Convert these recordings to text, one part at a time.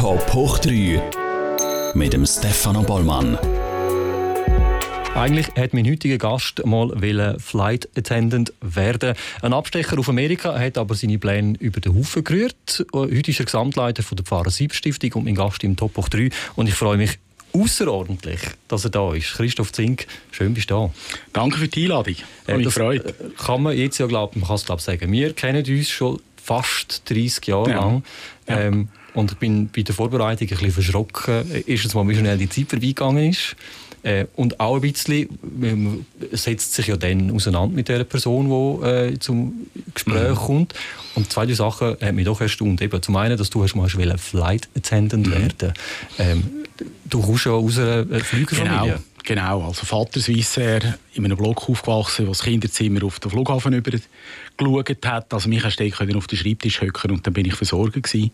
Top hoch 3 mit dem Stefano Bollmann. Eigentlich hat mein heutiger Gast mal Flight Attendant werden. Ein Abstecher auf Amerika hat aber seine Pläne über den Haufen gerührt. Heute ist er Gesamtleiter von der Pfarrer Sieb Stiftung und mein Gast im Top hoch 3. Und ich freue mich außerordentlich, dass er da ist. Christoph Zink, schön bist du da. Danke für die Einladung. Äh, mich gefreut. Äh, kann man jetzt ja glauben, man kann es glaube sagen. Wir kennen uns schon fast 30 Jahre ja. lang. Ähm, und ich bin bei der Vorbereitung ein bisschen verschrocken. Ist es mal, wie schnell die Zeit vorbeigegangen ist. Äh, und auch ein bisschen man setzt sich ja dann auseinander mit der Person, die äh, zum Gespräch mhm. kommt. Und zwei Sachen haben mich doch erstaunt. Eben, zum einen, dass du hast mal Flight Attendant mhm. werden ähm, Du kommst ja aus einer Flügerfamilie. Genau. Genau, also Vater Swissair, in einem Block aufgewachsen, wo das Kinderzimmer auf den Flughafen über geschaut hat. Also mich hast du auf den Schreibtisch hocken und dann bin ich versorgt gewesen.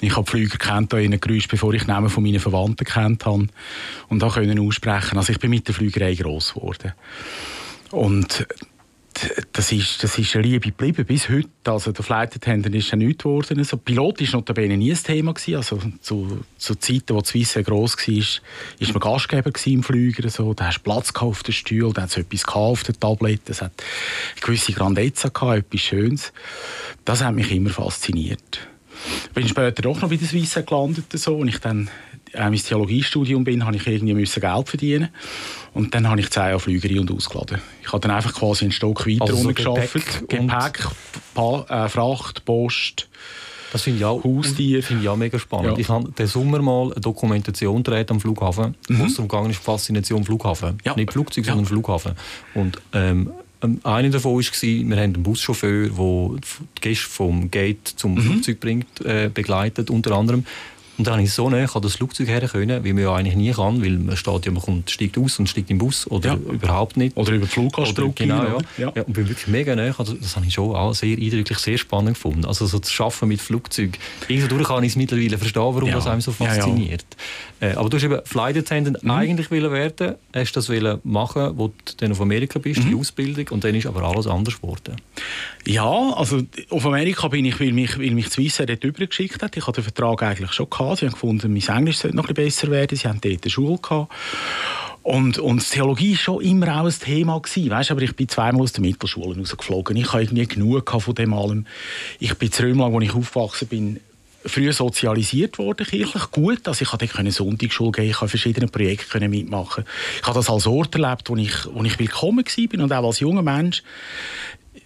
Ich habe Flüger kennt da in Geräusch, bevor ich Namen von meinen Verwandten kennt habe und da können aussprechen. Also ich bin mit der Flügerei groß geworden. Und das ist, das ist eine Liebe geblieben bis heute. Also der Flight Attendant ist ja nichts geworden. Also Pilot war notabene nie ein Thema. Gewesen. Also zu, zu Zeiten, wo Swiss sehr gross war, war man Gastgeber im Flüger. Also, da hast du Platz auf den Stuhl, da hat etwas auf der Tablette. Es hat eine gewisse Grandezza, gehabt, etwas Schönes. Das hat mich immer fasziniert. Ich bin später doch noch bei der Swiss gelandet. So, und ich dann äh, mein Theologiestudium bin, habe ich irgendwie müssen Geld verdienen und dann habe ich zehn Jahre Flügerei und ausgeladen. Ich habe dann einfach quasi einen Stock weiter also so Gepäck, Gepäck pa äh, Fracht, Post. Das finde ich auch, Haustier. Finde ich auch mega spannend. Ja. Ich habe den Sommer mal eine Dokumentation gedreht am Flughafen, mhm. wo es darum ging, Faszination Flughafen. Ja. Nicht Flugzeug, ja. sondern Flughafen. Und ähm, eine davon war, wir haben einen Buschauffeur, der die Gäste vom Gate zum mhm. Flugzeug bringt, äh, begleitet, unter anderem. Und dann habe ich so näher an das Flugzeug her können, wie man ja eigentlich nie kann, weil man steht ja, man kommt, steigt aus und steigt im Bus oder ja. überhaupt nicht. Oder über die Fluggastrücke. Genau, ja. ja. ja. Und bin wirklich mega näher. Also, das habe ich schon auch sehr eindrücklich, sehr spannend gefunden. Also so das Arbeiten mit Flugzeug. Irgendwo kann ich es mittlerweile verstehen, warum das einem so fasziniert. Äh, aber du hast eben Flight Attendant mhm. eigentlich werden, hast das machen, wo du dann auf Amerika bist, mhm. die Ausbildung, und dann ist aber alles anders geworden. Ja, also auf Amerika bin ich, weil mich, weil mich Swissair dort übergeschickt hat. Ich hatte den Vertrag eigentlich schon gehabt. Sie haben gefunden, mein Englisch sollte noch ein bisschen besser werden. Sie haben dort eine Schule gehabt. Und, und Theologie war schon immer auch ein Thema. Gewesen, weißt, aber ich bin zweimal aus der Mittelschule rausgeflogen. Ich hatte irgendwie genug von dem allem. Ich bin zu Römlang, wo ich aufgewachsen bin, früh sozialisiert worden, kirchlich gut. Also ich konnte Sonntagsschule gehen, ich konnte verschiedene Projekte mitmachen. Ich habe das als Ort erlebt, wo ich, wo ich willkommen war und auch als junger Mensch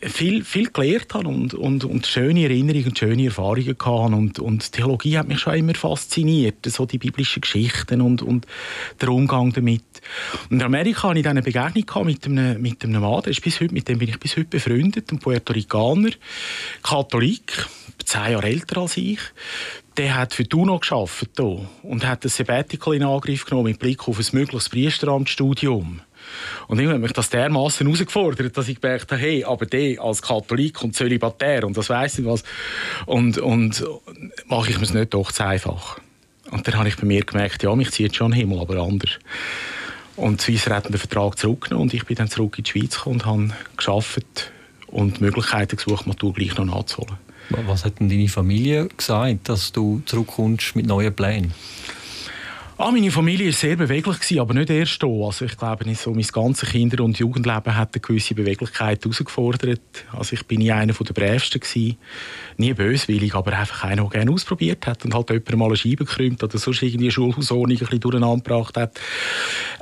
viel, viel gelernt habe und, und, und schöne Erinnerungen und schöne Erfahrungen gehabt und, und Theologie hat mich schon immer fasziniert, so die biblischen Geschichten und, und der Umgang damit. Und in Amerika hatte ich dann eine Begegnung mit einem, mit einem Mann, der ist bis heute, mit dem bin ich bis heute befreundet, ein Puerto Ricaner, Katholik, zehn Jahre älter als ich. Der hat für die UNO gearbeitet und hat ein Sabbatical in Angriff genommen mit Blick auf ein mögliches Priesteramtsstudium. Und ich habe mich das dermaßen herausgefordert, dass ich gemerkt habe, hey, aber der als Katholik und Zölibatär und das weiss ich was. Und, und mache ich mir es nicht doch zu einfach. Und dann habe ich bei mir gemerkt, ja, mich zieht schon Himmel, aber anders. Und die Swisser hatten den Vertrag zurückgenommen und ich bin dann zurück in die Schweiz gekommen und habe gearbeitet und Möglichkeiten gesucht, Matur gleich noch nachzuholen. Was hat denn deine Familie gesagt, dass du zurückkommst mit neuen Plänen? Ah, meine Familie war sehr beweglich, aber nicht erst hier. Also ich glaube, nicht so mein ganzes Kinder- und Jugendleben hat eine gewisse Beweglichkeit herausgefordert. Also ich nie einer der Brävsten. Nie böswillig, aber einfach einer, der gerne ausprobiert hat und halt jemand mal eine Scheibe gekrümmt oder sonst irgendwie eine Schulhausordnung ein bisschen durcheinander gebracht hat.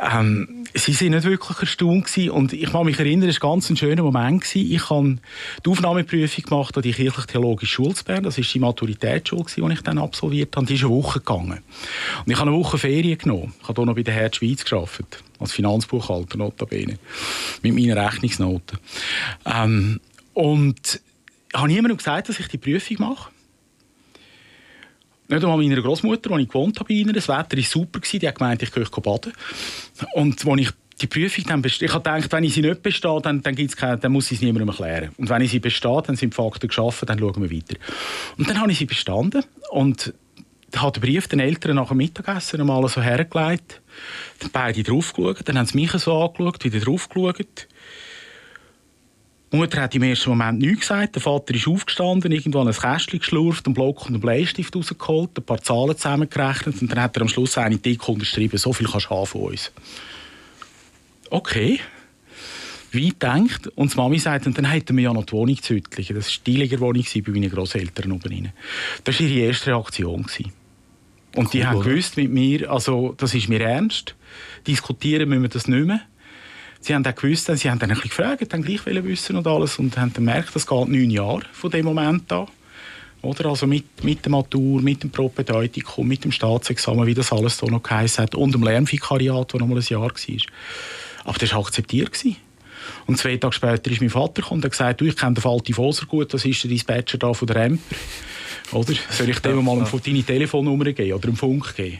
Ähm, sie waren nicht wirklich erstaunt und ich kann mich erinnern, es war ganz ein schöner Moment. Ich habe die Aufnahmeprüfung gemacht an die kirchlich-theologische Schule zu Bern. Das war die Maturitätsschule, die ich dann absolviert habe. Die ist eine Woche gegangen. Und ich habe eine Woche Ferien genommen. Ich habe hier noch bei der Herz Schweiz gearbeitet. Als Finanzbuchhalter, notabene. Mit meinen Rechnungsnoten. Ähm, und ich habe niemandem gesagt, dass ich die Prüfung mache. Nicht einmal meiner Großmutter, als ich gewohnt habe bei ihnen. Das Wetter war super, die hat gemeint, ich gehe baden. Und als ich die Prüfung dann bestehe, ich habe gedacht, wenn ich sie nicht bestehe, dann, dann, gibt's keine, dann muss ich es niemandem erklären. Und wenn ich sie bestehe, dann sind die Fakten geschaffen, dann schauen wir weiter. Und dann habe ich sie bestanden und hat den Brief den Eltern nach dem Mittagessen einmal so hergelegt. Dann beide drauf geschaut, dann haben sie mich so angeschaut, wieder drauf geschaut. Die Mutter hat im ersten Moment nichts gesagt. Der Vater ist aufgestanden, irgendwann ein Kästchen geschlurft, einen Block und einen Bleistift rausgeholt, ein paar Zahlen zusammengerechnet und dann hat er am Schluss eine dick unterschrieben, so viel kannst du haben von uns. Okay. Wie denkt und die Mami sagt, und dann hätten wir ja noch die Wohnung zu Hüttlichen. Das war die Stillligerwohnung bei meinen Großeltern oben rein. Das war ihre erste Reaktion. Und cool, die haben gewusst mit mir, also das ist mir ernst, diskutieren müssen wir das nicht mehr sie haben auch gewusst, sie haben dann ein bisschen gefragt, haben gleich wissen und alles und haben dann gemerkt, das geht neun Jahre von dem Moment an. Oder? Also mit, mit der Matur, mit dem Propedeutikum, mit dem Staatsexamen, wie das alles hier noch geheißen hat, und dem Lernvikariat, das noch mal ein Jahr war. Aber das war akzeptiert. Gewesen. Und zwei Tage später ist mein Vater gekommen und hat gesagt, du, ich kenne den Falti Foser gut, das ist der Dispatcher da von der Emper. Oder? Soll ich dem mal deine Telefonnummer geben oder einen Funk geben?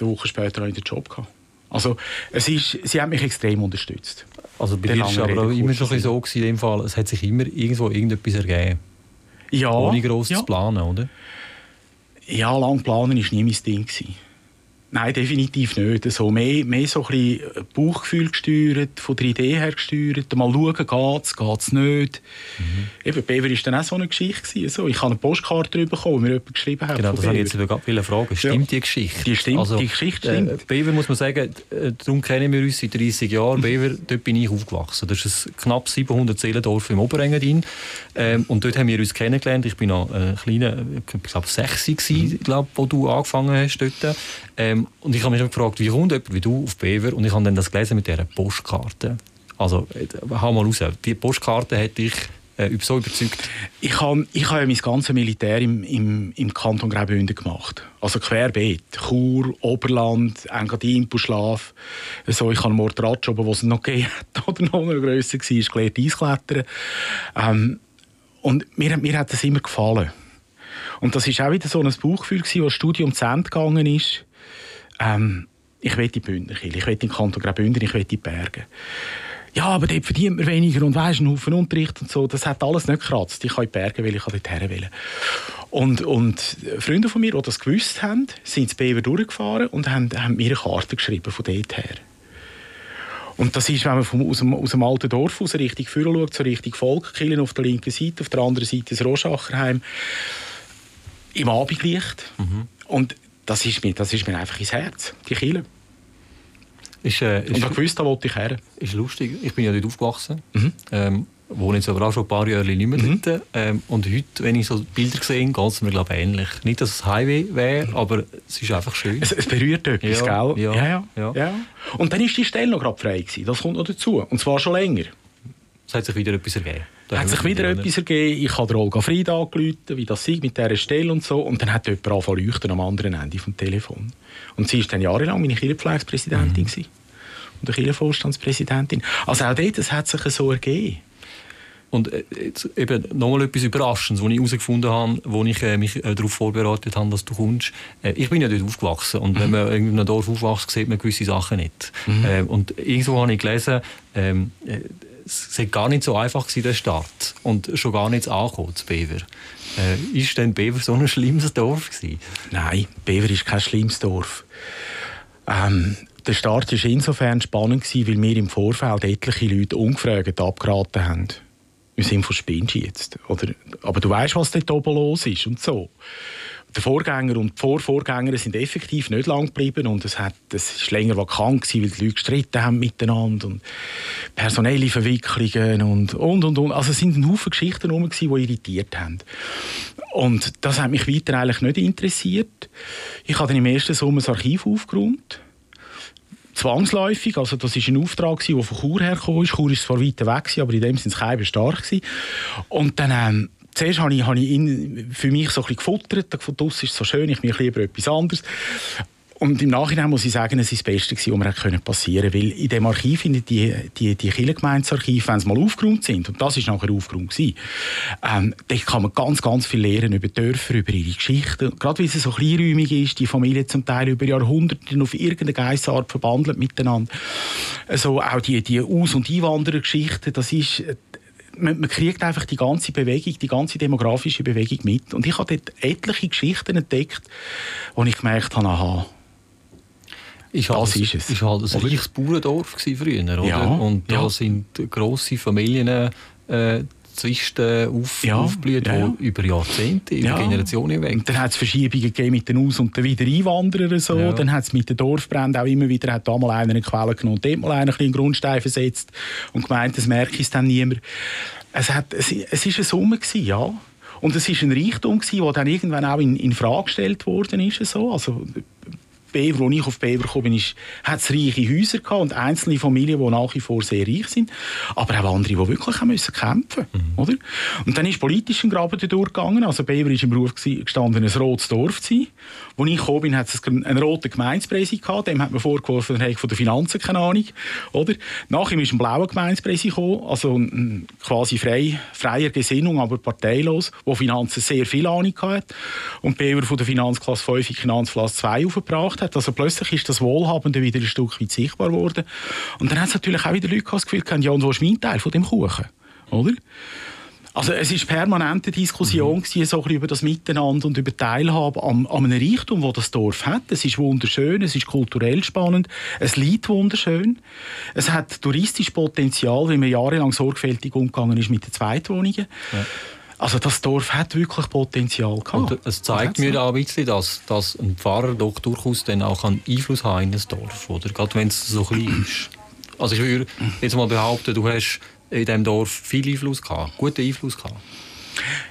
Eine Woche später habe ich den Job gehabt. Also es ist, sie haben mich extrem unterstützt. Also bei dir war es aber auch immer schon so gewesen, in dem Fall, es hat sich immer irgendwo irgendetwas ergeben. Ja. Ohne gross ja. zu planen, oder? Ja, lang planen war nie mein Ding. Gewesen. Nein, definitiv nicht. So, mehr, mehr so ein bisschen Bauchgefühl gesteuert, von der Idee her gesteuert. Mal schauen, geht es, geht es nicht. Mhm. Eben, Bever war dann auch so eine Geschichte. So, ich habe eine Postkarte bekommen, die mir jemand geschrieben hat. Genau, das habe ich jetzt gerade fragen. Stimmt ja. die Geschichte? Die, stimmt, also, die Geschichte stimmt. Äh, Bever muss man sagen, äh, darum kennen wir uns seit 30 Jahren. Bever, dort bin ich aufgewachsen. Das ist ein knapp 700 Seelendorf im Oberengadin. Ähm, und dort haben wir uns kennengelernt. Ich war noch ein kleiner, ich glaube, 6 mhm. glaube, wo du angefangen hast dort. Ähm, und ich habe mich gefragt, wie kommt jemand wie du auf Bever? Und ich habe dann das gelesen mit dieser Postkarte. Also, äh, hau mal raus. Die Postkarte hat dich äh, so überzeugt? Ich habe ich hab ja mein ganzes Militär im, im, im Kanton Graubünden gemacht. Also querbeet. Chur, Oberland, Engadin, Buschlaf. So, ich habe Mordratsch, wo es noch gegeben hat, oder noch grösser war, gelernt Eisklettern. Ähm, und mir, mir hat das immer gefallen. Und das war auch wieder so ein Bauchgefühl, das Studium zu Ende gegangen ist. Ähm, ich will die Bündnerkirche, ich will den Kanton Graubünden, ich will die Berge. Ja, aber dort verdient man weniger und weisst, einen Haufen Unterricht und so. Das hat alles nicht gekratzt. Ich kann in die Berge will, ich kann dort her will. Und, und Freunde von mir, die das gewusst haben, sind ins Bever durchgefahren und haben, haben mir eine Karte geschrieben von dort her. Und das ist, wenn man vom, aus, dem, aus dem alten Dorf aus Richtung Führer schaut, so Richtung Volkkillen auf der linken Seite, auf der anderen Seite das Roschacherheim im Abendlicht. Mhm. Und das ist, mir, das ist mir einfach ins Herz, die Kille. Ist, äh, ist, und ich wusste, da wollte ich her. Ist lustig. Ich bin ja dort aufgewachsen. Mhm. Ähm, wohne jetzt aber auch schon ein paar Jahre nicht mehr mhm. dort. Ähm, und heute, wenn ich so Bilder sehe, geht es mir glaube ähnlich. Nicht, dass es Highway wäre, mhm. aber es ist einfach schön. Es, es berührt etwas, ja, gell? Ja, ja, ja, ja. Und dann war die Stelle noch gerade frei gewesen. Das kommt noch dazu. Und zwar schon länger. Es hat sich wieder etwas ergeben. Hat sich wieder etwas ergeben. Ich habe Olga Fried angerufen, wie das sei mit dieser Stelle und so. Und dann hat jemand angefangen leuchten am anderen Ende des Telefons. Und sie war dann jahrelang meine Kirchenpflegspräsidentin mhm. und eine Kirchenvorstandspräsidentin. Also auch dort, das hat sich so ergeben. Und äh, jetzt eben nochmal etwas Überraschendes, was ich herausgefunden habe, wo ich äh, mich äh, darauf vorbereitet habe, dass du kommst. Ich bin ja dort aufgewachsen und mhm. wenn man in einem Dorf aufwächst, sieht man gewisse Sachen nicht. Mhm. Äh, und irgendwo habe ich gelesen, ähm, äh, es war gar nicht so einfach gewesen, der Start und schon gar nicht angekommen zu Bever. Äh, ist denn Bever so ein schlimmes Dorf gewesen? Nein, Bever ist kein schlimmes Dorf. Ähm, der Start war insofern spannend, gewesen, weil wir im Vorfeld etliche Leute ungefragt abgeraten haben. Wir sind von Spinnst jetzt. Oder, aber du weißt, was dort oben los ist und so der Vorgänger und die Vorvorgänger sind effektiv nicht lang geblieben und es hat es ist länger vakant gewesen, weil die Leute gestritten haben miteinander und personelle Verwicklungen und und und und. Also es sind ein Haufen Geschichten herum die irritiert haben. Und das hat mich weiter eigentlich nicht interessiert. Ich habe dann im ersten Sommer das Archiv aufgeräumt zwangsläufig. Also das ist ein Auftrag, der von Chur hergekommen ist. Chur ist zwar weiter weg, aber in dem sind es stark. Und dann ähm, zuerst habe ich, habe ich ihn für mich so ein bisschen gefuttert. Gefunden, das ist so schön, ich mache lieber etwas anderes. Und im Nachhinein muss ich sagen, es ist das Beste, was mir passieren konnte. Weil in dem Archiv, in die, die, die Kirchengemeindearchive, wenn sie mal aufgeräumt sind, und das ist nachher aufgeräumt gewesen, ähm, da kann man ganz, ganz viel lernen über Dörfer, über ihre Geschichten. Gerade weil es so kleinräumig ist, die Familie zum Teil über Jahrhunderte auf irgendeine Geissart verbandelt miteinander. Also auch die, die Aus- und Einwanderergeschichten, das ist man, man, kriegt einfach die ganze Bewegung, die ganze demografische Bewegung mit. Und ich habe dort etliche Geschichten entdeckt, wo ich gemerkt habe, aha, ist das ist es. ist halt ein reiches Bauerndorf früher, oder? Ja, und da ja. sind grosse Familien äh, Zwisten auf, ja, aufblüht, ja, ja. über Jahrzehnte, über. Generationen hinweg. Und dann hat es Verschiebungen gegeben mit den Aus- und den Wiedereinwanderern. So. Dann hat es mit den Dorfbränden auch immer wieder, hat da mal einer eine Quelle genommen und dort mal einer einen Grundstein versetzt und gemeint, das merke ich dann niemand. Es, hat, es, es ist eine Summe gewesen, ja. Und es war ein Reichtum, der dann irgendwann auch in, in Frage gestellt worden ist. So. Also, Bever, als ich auf Bever gekommen bin, hat es reiche Häuser gehabt und einzelne Familien, die nach wie vor sehr reich sind, aber auch andere, die wirklich haben müssen kämpfen mhm. oder? Und dann ist politisch ein Graben durchgegangen. Also Bever war im Beruf gestanden, ein rotes Dorf zu sein. Als ich gekommen bin, hat es einen roten Gemeindepräsident gehabt. Dem hat man vorgeworfen, er von den Finanzen keine Ahnung. Oder? Nach ihm ist ein blauer Gemeindepräsident gekommen, also quasi frei, freier Gesinnung, aber parteilos, der Finanzen sehr viel Ahnung hatte. Und Bever von der Finanzklasse 5 in Finanzklasse 2 aufgebracht hat. Also plötzlich ist das Wohlhabende wieder ein Stück weit sichtbar geworden. Und dann hat es natürlich auch wieder Leute das Gefühl gehabt, ja, und wo ist mein Teil von dem Kuchen? Oder? Also es ist permanente Diskussion mhm. gewesen, so über das Miteinander und über Teilhabe an, an einem Reichtum, wo das Dorf hat. Es ist wunderschön, es ist kulturell spannend, es liegt wunderschön. Es hat touristisches Potenzial, weil man jahrelang sorgfältig umgegangen ist mit den Zweitwohnungen. Ja. Also das Dorf hat wirklich Potenzial gehabt. Und es zeigt mir auch ein bisschen, dass, dass ein Pfarrer doch durchaus dann auch einen Einfluss haben in das Dorf, oder? Gerade wenn es so klein ist. Also ich würde jetzt mal behaupten, du hast in diesem Dorf viel Einfluss gehabt, guten Einfluss gehabt.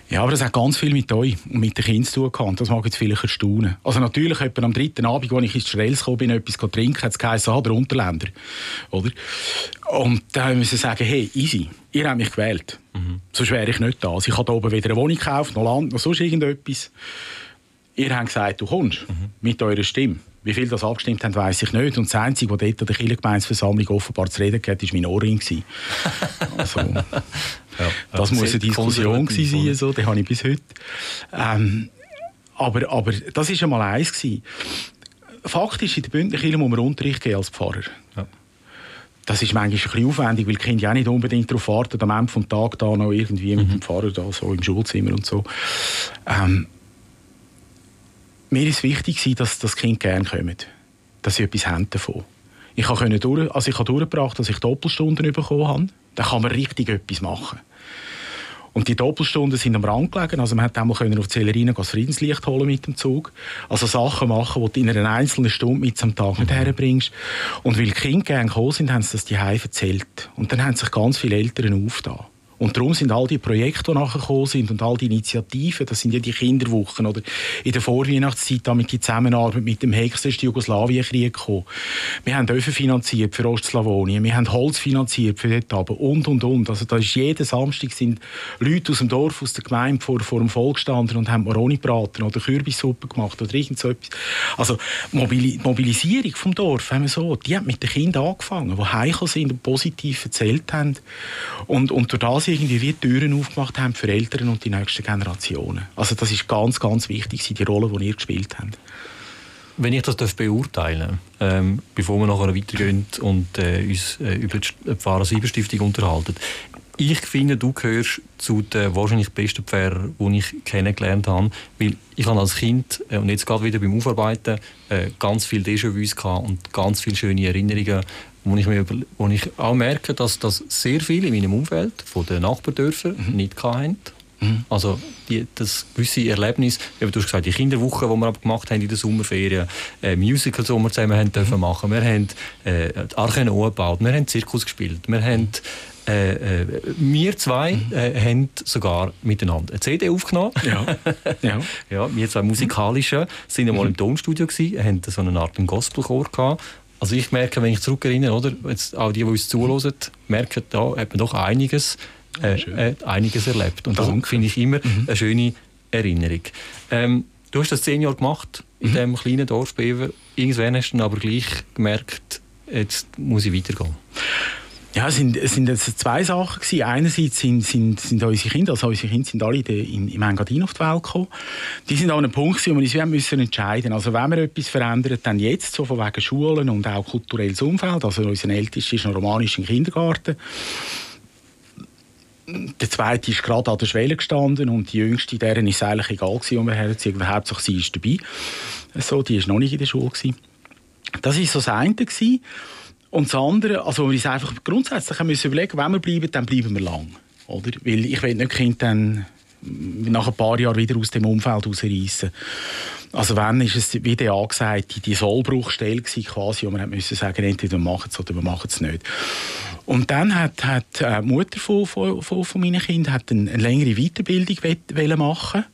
Ja, aber das hat ganz viel mit euch und mit den Kindern zu tun gehabt. Das mag jetzt vielleicht erstaunen. Also natürlich, etwa am dritten Abend, als ich ins Strells gekommen bin, etwas trinken, hat es geheißen, ah, der Unterländer. Oder? Und dann müssen wir sagen, hey, easy, ihr habt mich gewählt. Mhm. Sonst wäre ich nicht da. Also ich habe hier oben weder eine Wohnung gekauft, noch Land, noch sonst irgendetwas. Ihr habt gesagt, du kommst mhm. mit eurer Stimme. Wie viel das abgestimmt haben, weiß ich nicht. Und das Einzige, was dort an der Kirchengemeinsversammlung offenbar zu reden hatte, war mein Ohrring. Also, ja, das muss eine Diskussion sein, so, die habe ich bis heute. Ähm, aber, aber das war einmal eins. Gewesen. Faktisch in der Bündnerkirche muss man Unterricht geben als Pfarrer. Ja. Das ist manchmal ein bisschen aufwendig, weil die Kinder ja nicht unbedingt darauf warten, am Ende des Tages da noch irgendwie mhm. mit dem Pfarrer da so im Schulzimmer und so. Ähm, mir ist wichtig, dass das Kind gerne kommt. Dass sie etwas haben davon. Ich habe, durch, also ich habe durchgebracht, dass ich Doppelstunden bekommen habe. Dann kann man richtig etwas machen. Und die Doppelstunden sind am Rand gelegen. Also man konnte auch auf die Zellerine das Friedenslicht holen mit dem Zug. Also Sachen machen, die du in einer einzelnen Stunde mit am Tag nicht mhm. herbringst. Und weil die Kinder gerne gekommen sind, haben sie das die erzählt. Und dann haben sich ganz viele Eltern aufgetan. Und darum sind all die Projekte, die nachher gekommen sind und all die Initiativen, das sind ja die Kinderwochen oder in der Vorweihnachtszeit damit die Zusammenarbeit mit dem Hexest Jugoslawienkrieg gekommen. Wir haben Öfen finanziert für Ostslawonien, wir haben Holz finanziert für dort oben und und und. Also da ist jeden Samstag sind Leute aus dem Dorf, aus der Gemeinde vor, vor dem Volk gestanden und haben Moroni braten oder Kürbissuppe gemacht oder irgend so etwas. Also Mobili Mobilisierung vom Dorf, haben wir so, die hat mit den Kindern angefangen, die heimgekommen sind und positiv erzählt haben und, und durch das irgendwie wie Türen aufgemacht haben für Eltern und die nächsten Generationen. Also das ist ganz, ganz wichtig, die Rolle, die ihr gespielt habt. Wenn ich das beurteilen darf, ähm, bevor wir nachher weitergehen und äh, uns äh, über die Pfarrer Sieberstiftung unterhalten. Ich finde, du gehörst zu den wahrscheinlich besten Pfarrern, die ich kennengelernt habe. Weil ich habe als Kind äh, und jetzt gerade wieder beim Aufarbeiten äh, ganz viel Déjà-vus und ganz viele schöne Erinnerungen wo ich, mir wo ich auch merke, dass das sehr viele in meinem Umfeld, von den Nachbardörfern, mhm. nicht hatten. Mhm. Also die, das gewisse Erlebnis, du hast gesagt, die Kinderwoche, die wir gemacht haben in der Sommerferien, äh, Musicals, die wir zusammen haben dürfen mhm. machen, wir haben äh, Arche Noah gebaut, wir haben Zirkus gespielt, wir haben äh, äh, wir zwei mhm. äh, haben sogar miteinander eine CD aufgenommen. Ja. ja. ja wir zwei musikalische sind einmal im Tonstudio gewesen, haben so eine Art Gospelchor gehabt also ich merke, wenn ich zurückerinnere, oder, jetzt auch die, die uns zuhören, merken, da hat man doch einiges, äh, äh, einiges erlebt. Und Danke. das finde ich immer mhm. eine schöne Erinnerung. Ähm, du hast das zehn Jahre gemacht in mhm. diesem kleinen Dorf Bever. Irgendwann hast du aber gleich gemerkt, jetzt muss ich weitergehen. Ja, es sind, es sind jetzt zwei Sachen gewesen. Einerseits sind, sind, sind unsere Kinder, also unsere Kinder sind alle in, im Engadin auf die Welt gekommen. Die sind an einem Punkt, wo wir uns müssen entscheiden Also wenn wir etwas verändern, dann jetzt, so von wegen Schulen und auch kulturelles Umfeld. Also unser Ältester ist noch romanisch im Kindergarten. Der zweite ist gerade an der Schwelle gestanden und die jüngste, deren ist es eigentlich egal gewesen, um wir herziehen. Hauptsache sie ist dabei. So, die ist noch nicht in der Schule gewesen. Das war so das eine gewesen. Und das andere, also wir uns einfach grundsätzlich müssen überlegen, wenn wir bleiben, dann bleiben wir lang. Oder? Weil ich will nicht Kind dann nach ein paar Jahren wieder aus dem Umfeld rausreißen. Also wenn ist es, wie der angesagt, die Sollbruchstelle quasi, wo man müssen sagen, entweder wir machen es oder wir machen es nicht. Und dann hat, hat die Mutter von, von, von meinen Kindern hat eine, eine längere Weiterbildung machen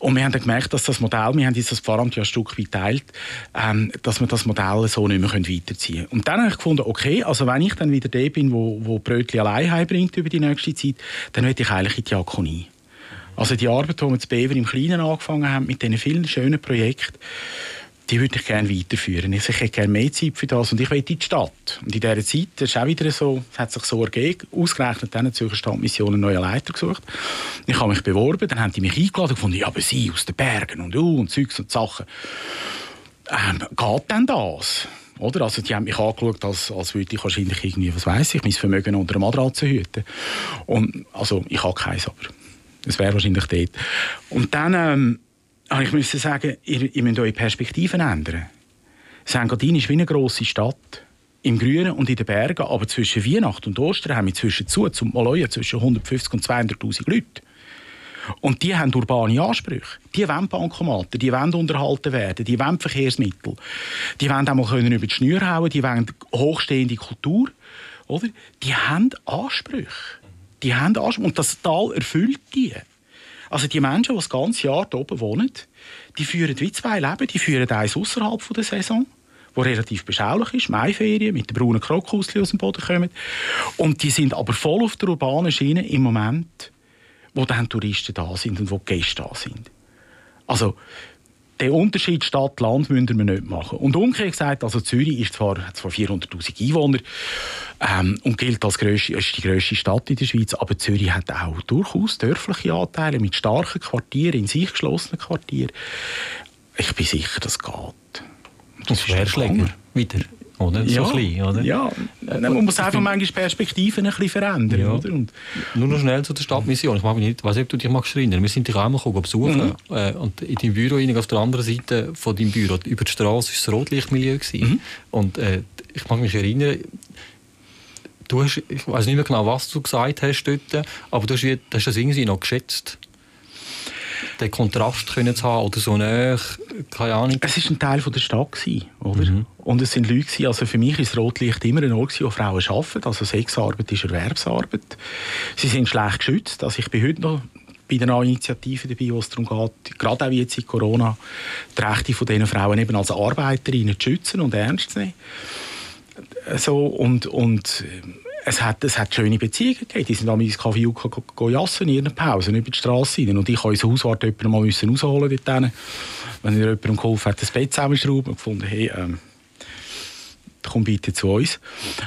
und wir haben dann gemerkt, dass das Modell, wir haben jetzt das Pfarramt ja ein Stück weit teilt, ähm, dass wir das Modell so nicht mehr weiterziehen können. Und dann habe ich gefunden, okay, also wenn ich dann wieder der bin, wo, wo Brötchen allein heimbringt über die nächste Zeit, dann möchte ich eigentlich in die Diakonie. Also die Arbeit, die wir zu Bever im Kleinen angefangen haben, mit diesen vielen schönen Projekten, die würde ich gerne weiterführen. Ich hätte gerne mehr Zeit für das und ich will in die Stadt. Und in dieser Zeit, ist auch wieder so, hat sich so ergeben, ausgerechnet dann Zürcher Stadtmission einen neuen Leiter gesucht. Ich habe mich beworben, dann haben die mich eingeladen und gefunden, ja, aber Sie aus den Bergen und uh, und Zeugs und Sachen. Ähm, geht denn das? Oder? Also die haben mich angeschaut, als, als würde ich wahrscheinlich irgendwie, was weiß ich, mein Vermögen unter einer Matratze hüten. Und, also ich habe keins, aber es wäre wahrscheinlich dort. Und dann... Ähm, aber ich müsste sagen, ihr, ihr müsst eure Perspektiven ändern. St. Gaudin ist wie eine grosse Stadt. Im Grünen und in den Bergen. Aber zwischen Weihnachten und Ostern haben wir zwischen zu zum Maloja zwischen 150 und 200'000 Leute. Und die haben urbane Ansprüche. Die wollen Bankomaten, die wollen unterhalten werden, die wollen Verkehrsmittel. Die wollen auch mal können über die Schnür hauen, die wollen hochstehende Kultur. Oder? Die haben Ansprüche. Die haben Ansprüche. Und das Tal erfüllt die. Also die Menschen, die das ganze Jahr hier oben wohnen, die führen wie zwei Leben. Die führen eins außerhalb der Saison, wo relativ beschaulich ist, Maiferien mit den braunen Krokus, die aus dem Boden kommen. Und die sind aber voll auf der urbanen Schiene im Moment, wo dann Touristen da sind und wo Gäste da sind. Also den Unterschied Stadt-Land müssen wir nicht machen. Und umgekehrt gesagt, also Zürich ist zwar, hat zwar 400'000 Einwohner ähm, und gilt als grösste, ist die grösste Stadt in der Schweiz, aber Zürich hat auch durchaus dörfliche Anteile mit starken Quartieren, in sich geschlossenen Quartieren. Ich bin sicher, das geht. Das, das wäre wieder. Oder? Ja, so klein, oder? Ja, man muss einfach manchmal Perspektiven ein bisschen verändern. Ja. Oder? Und Nur noch schnell zu der Stadtmission. Ich mag mich nicht, weiß nicht, ob du dich magst erinnern. Wir sind dich auch mal besuchen. Mhm. Äh, und in deinem Büro, auf der anderen Seite von deinem Büro, über die Straße, war das Rotlichtmilieu. Mhm. Und äh, ich mag mich erinnern, du hast, ich weiß nicht mehr genau, was du gesagt hast dort, aber du hast, hast das irgendwie noch geschätzt den Kontrast können zu haben oder so näher, keine Ahnung. Es war ein Teil von der Stadt, oder? Mhm. Und es sind Leute, also für mich ist Rotlicht immer ein Ort, wo Frauen arbeiten, also Sexarbeit ist Erwerbsarbeit. Sie sind schlecht geschützt, also ich bin heute noch bei den Initiativen dabei, wo es darum geht, gerade auch jetzt in Corona, die Rechte von diesen Frauen eben als Arbeiterinnen zu schützen und ernst zu nehmen. So, und, und es hat, es hat schöne Beziehungen gegeben. Die sind am Kaffee jassen in ihren Pausen über die Straße rein. Und ich habe unseren Hauswart jemanden mal müssen rausholen dort Wenn ihr jemandem geholfen hat, das Bett zusammenschrauben und gefunden, hey, ähm, komm bitte zu uns.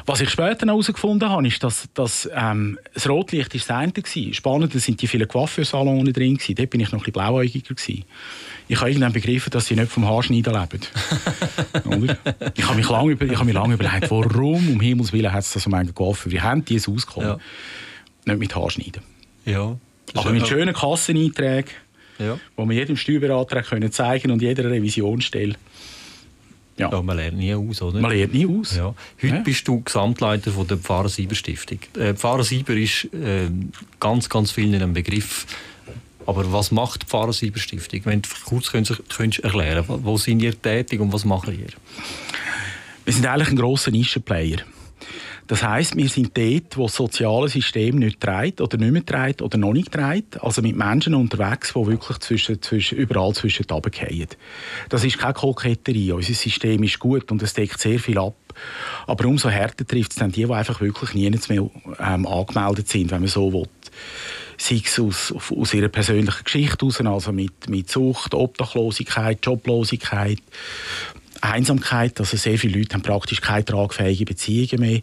Was ich später herausgefunden habe, ist, dass, dass ähm, das Rotlicht ist das eine war. Spannend, da sind die vielen Coiffeursalons drin. Gewesen. Dort bin ich noch ein bisschen blauäugiger. Gewesen. Ich habe irgendwann begriffen, dass sie nicht vom Haarschneiden leben. ich habe mich lange über, hab lange überlegt, warum um Himmels Willen hat es das um einen Coiffeur? Wie haben die es ausgekommen? Ja. Nicht mit Haarschneiden. Ja. Aber mit schönen Kasseneinträgen, ja. wo wir jedem Steuerberater können zeigen und jeder Revisionsstelle. Ja. ja. man lernt nie aus, oder? Man lernt nie aus. Ja. Heute ja. bist du Gesamtleiter von der Pfarrer Sieber Stiftung. Äh, Pfarrer Sieber ist äh, ganz, ganz vielen ein Begriff. Aber was macht die Pfarrer Sieber Stiftung? Wenn du kurz könntest, könntest erklären, wo sind ihr tätig und was machen ihr? Wir sind eigentlich ein grosser Nischenplayer. Das heißt, wir sind dort, wo das soziale System nicht trägt oder nicht mehr trägt oder noch nicht trägt. Also mit Menschen unterwegs, die wirklich zwischen, zwischen, überall zwischen fallen. Das ist keine Koketterie. Unser System ist gut und es deckt sehr viel ab. Aber umso härter trifft es dann die, die einfach wirklich nie mehr ähm, angemeldet sind, wenn man so will. Sei es aus, aus ihrer persönlichen Geschichte heraus, also mit, mit Sucht, Obdachlosigkeit, Joblosigkeit, Einsamkeit, also sehr viele Leute haben praktisch keine tragfähigen Beziehungen mehr.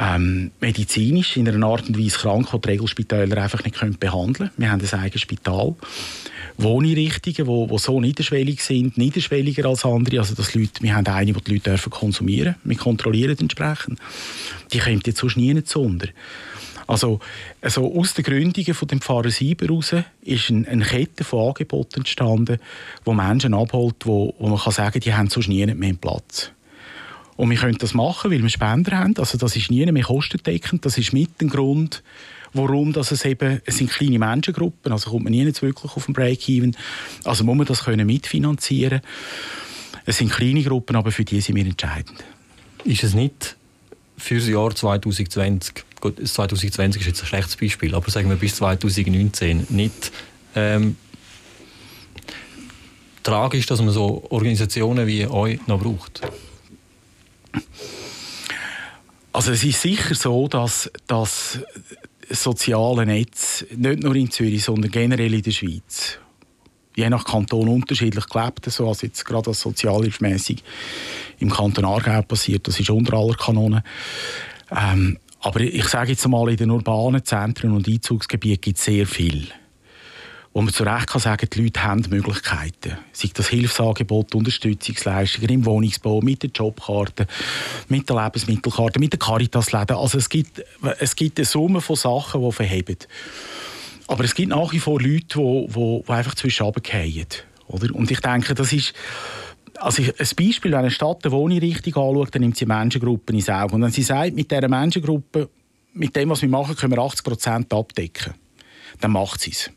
Ähm, medizinisch in einer Art und Weise krank, die Regelspitäler einfach nicht können behandeln können. Wir haben ein eigenes Spital. Wohneinrichtungen, die, die so niederschwellig sind, niederschwelliger als andere. Also dass Leute, wir haben eine, die die Leute dürfen konsumieren Wir kontrollieren entsprechend. Die kommt jetzt sonst nie zu unter. Also, also aus den Gründungen von dem Pfarrer Sieber heraus ist eine, eine Kette von Angeboten entstanden, wo Menschen abholt, wo, wo man kann sagen, die haben sonst nie mehr Platz. Und wir können das machen, weil wir Spender haben. Also das ist nie mehr kostendeckend. Das ist mit dem Grund, warum dass es eben, es sind kleine Menschengruppen, also kommt man nie jetzt wirklich auf den Break-Even, also muss man das können mitfinanzieren. Es sind kleine Gruppen, aber für die sind wir entscheidend. Ist es nicht für das Jahr 2020, gut, 2020 ist jetzt ein schlechtes Beispiel, aber sagen wir bis 2019 nicht ähm, tragisch, dass man so Organisationen wie euch noch braucht? Also es ist sicher so, dass das soziale Netz nicht nur in Zürich, sondern generell in der Schweiz je nach Kanton unterschiedlich gelebt, so als jetzt gerade als sozialhilfmäßig im Kanton Aargau passiert, das ist unter aller Kanonen. Ähm, aber ich sage jetzt mal, in den urbanen Zentren und Einzugsgebieten gibt es sehr viel wo man zu Recht kann sagen, die Leute haben Möglichkeiten. Sei das Hilfsangebot, Unterstützungsleistungen im Wohnungsbau, mit der Jobkarte, mit der Lebensmittelkarte, mit der Caritas-Läden. Also es gibt, es gibt eine Summe von Sachen, die verheben. Aber es gibt nach wie vor Leute, die, die, die einfach zwischen runterfallen. Oder? Und ich denke, das ist... Also ein Beispiel, wenn eine Stadt eine Wohneinrichtung anschaut, dann nimmt sie Menschengruppen ins Auge. Und wenn sie sagt, mit dieser Menschengruppe, mit dem, was wir machen, können wir 80 Prozent abdecken, dann macht sie es.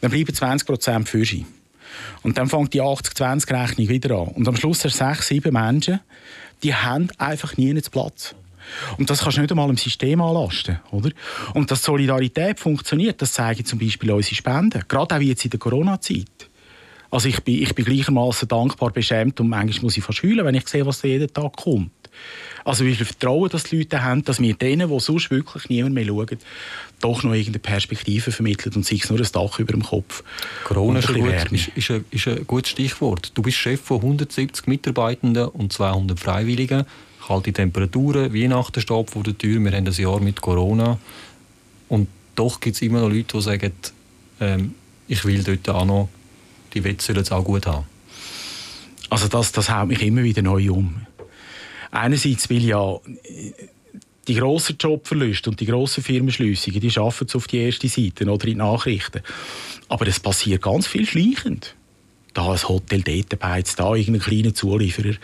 Dann bleiben 20 Prozent für sie. Und dann fängt die 80-20-Rechnung wieder an. Und am Schluss hast du sechs, sieben Menschen, die haben einfach nie einen Platz. Und das kannst du nicht einmal im System anlasten. Oder? Und dass Solidarität funktioniert, das zeigen zum Beispiel unsere Spenden. Gerade auch jetzt in der Corona-Zeit. Also ich bin, ich bin gleichermaßen dankbar, beschämt und manchmal muss ich fast heulen, wenn ich sehe, was da jeden Tag kommt. Also wie viel Vertrauen dass die Leute haben, dass wir denen, die sonst wirklich niemand mehr schauen, doch noch irgendeine Perspektive vermittelt und sei es nur ein Dach über dem Kopf. Corona ist ein, gut, ist, ist, ein, ist ein gutes Stichwort. Du bist Chef von 170 Mitarbeitenden und 200 Freiwilligen kalte Temperaturen, Weihnachten steht vor der Tür, wir haben ein Jahr mit Corona und doch gibt es immer noch Leute, die sagen, ähm, ich will dort auch noch, die Wette sollen es auch gut haben. Also das, das haut mich immer wieder neu um. Einerseits will ja die grossen Jobverluste und die grossen Firmenschliessungen, die schaffen es auf die erste Seite oder in die Nachrichten. Aber es passiert ganz viel schleichend da ein Hotel, dort Beiz, da irgendein kleiner Zulieferer.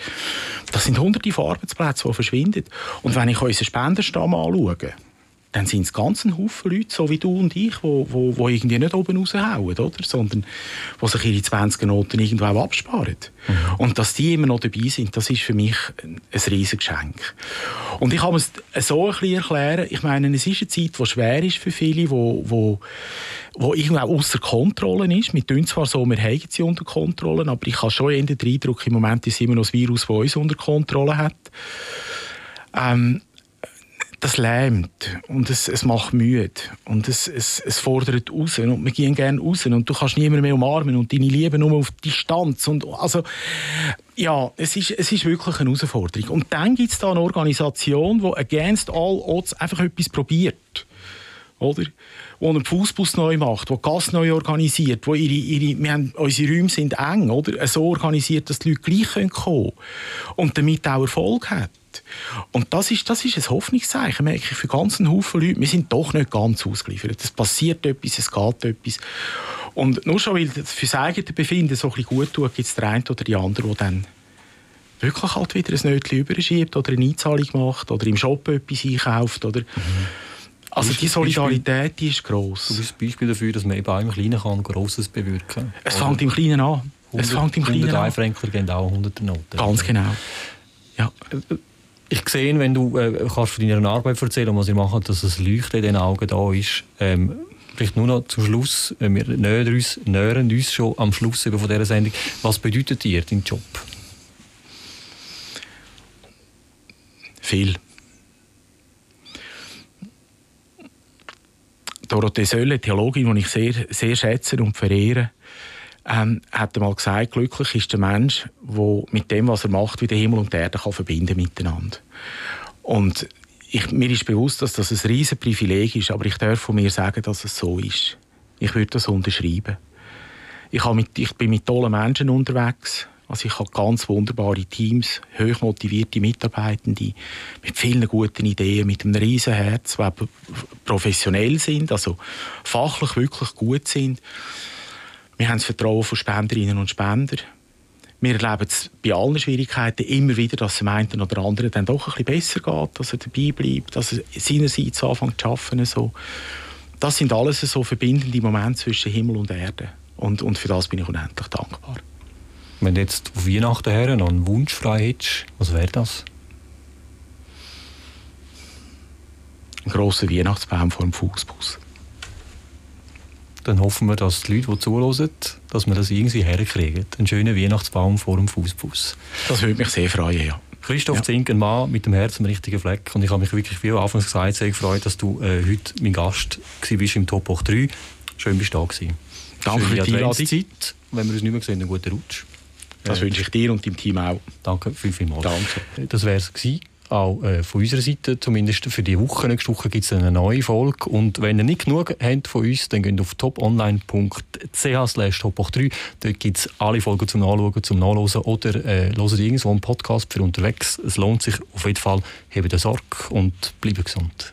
Das sind hunderte von Arbeitsplätzen, die verschwinden. Und wenn ich unseren Spenderstamm anschaue, dann sind es ganz ein Haufen Leute, so wie du und ich, die wo, wo, wo irgendwie nicht oben raushauen, oder? sondern die sich ihre 20 Noten irgendwo auch absparen. Mhm. Und dass die immer noch dabei sind, das ist für mich ein, ein riesiges Geschenk. Und ich kann es so ein bisschen erklären, ich meine, es ist eine Zeit, die schwer ist für viele, wo, wo, wo irgendwie auch außer Kontrolle ist. Wir tun zwar so, wir haben sie unter Kontrolle, aber ich habe schon den Eindruck, im Moment ist immer noch das Virus, das uns unter Kontrolle hat. Ähm, das lähmt und es, es macht müde und es, es, es fordert raus und wir gehen gerne raus und du kannst niemanden mehr umarmen und deine Liebe nur auf Distanz und also ja, es ist, es ist wirklich eine Herausforderung. Und dann gibt es da eine Organisation, die against all odds einfach etwas probiert. Oder? Wo einen Fußbus neu macht, wo Gas neu organisiert, wo ihre, ihre, wir haben, unsere Räume sind eng, oder? so organisiert, dass die Leute gleich kommen können und damit auch Erfolg hat. Und das ist, das ist ein Hoffnungszeichen, merke ich, für ganz einen Haufen Leute. Wir sind doch nicht ganz ausgeliefert. Es passiert etwas, es geht etwas. Und nur schon, weil es für das eigene Befinden so ein gut tut, gibt es den einen oder die andere, der dann wirklich halt wieder ein Nötchen überschiebt oder eine Einzahlung macht oder im Shop etwas einkauft. Oder mhm. Also die Solidarität die ist gross. Du bist ein Beispiel dafür, dass man eben auch im Kleinen kann Grosses bewirken kann. Es fängt im Kleinen an. 100, es fängt im Kleinen 100 an. Frankler gehen auch 100 Noten. Ganz genau. Ja ich sehe, wenn du äh, kannst von deiner Arbeit erzählen und was ihr macht, dass es Leuchten in den Augen da ist. Ähm, vielleicht nur noch zum Schluss, äh, wir nähern uns, nähern uns schon am Schluss von dieser Sendung. Was bedeutet dir dein Job? Viel. Dorothee Sölle, Theologin, die ich sehr, sehr schätze und verehre, ähm, hat einmal gesagt, glücklich ist der Mensch, der mit dem, was er macht, wie der Himmel und die Erde kann verbinden miteinander. Und ich, mir ist bewusst, dass das ein riesen Privileg ist, aber ich darf von mir sagen, dass es so ist. Ich würde das unterschreiben. Ich, mit, ich bin mit tollen Menschen unterwegs. Also ich habe ganz wunderbare Teams, hochmotivierte Mitarbeitende mit vielen guten Ideen, mit einem riesen Herz, die professionell sind, also fachlich wirklich gut sind. Wir haben das Vertrauen von Spenderinnen und Spender. Wir erleben es bei allen Schwierigkeiten immer wieder, dass es dem einen oder anderen dann doch ein bisschen besser geht, dass er dabei bleibt, dass er seinerseits anfängt zu arbeiten. So. das sind alles so verbindende Momente zwischen Himmel und Erde. Und, und für das bin ich unendlich dankbar. Wenn du jetzt auf Weihnachten her noch einen Wunsch frei hättest, was wäre das? Ein grosser Weihnachtsbaum vor dem Fußbus. Dann hoffen wir, dass die Leute, die zuhören, dass wir das irgendwie herkriegen. Einen schönen Weihnachtsbaum vor dem Fußbus. Das würde mich sehr freuen, ja. Christoph ja. Zink, ein Mann mit dem Herz am richtigen Fleck. Und ich habe mich wirklich, wie anfangs gesagt, sehr gefreut, dass du äh, heute mein Gast warst im Top 3. Schön bist du da gewesen. Danke für die Einladung. Zeit. Wenn wir uns nicht mehr sehen, einen guten Rutsch. Das wünsche ich dir und deinem Team auch. Danke, viel, viel mal. Danke. Das wäre es gewesen. Auch äh, von unserer Seite, zumindest für die Woche. Nächste Woche gibt es eine neue Folge. Und wenn ihr nicht genug habt von uns, dann geht auf toponline.ch slash top3. Dort gibt es alle Folgen zum Nachschauen, zum Nachlesen oder äh, hören irgendwo einen Podcast für unterwegs. Es lohnt sich auf jeden Fall. Habt Sorge und bleibt gesund.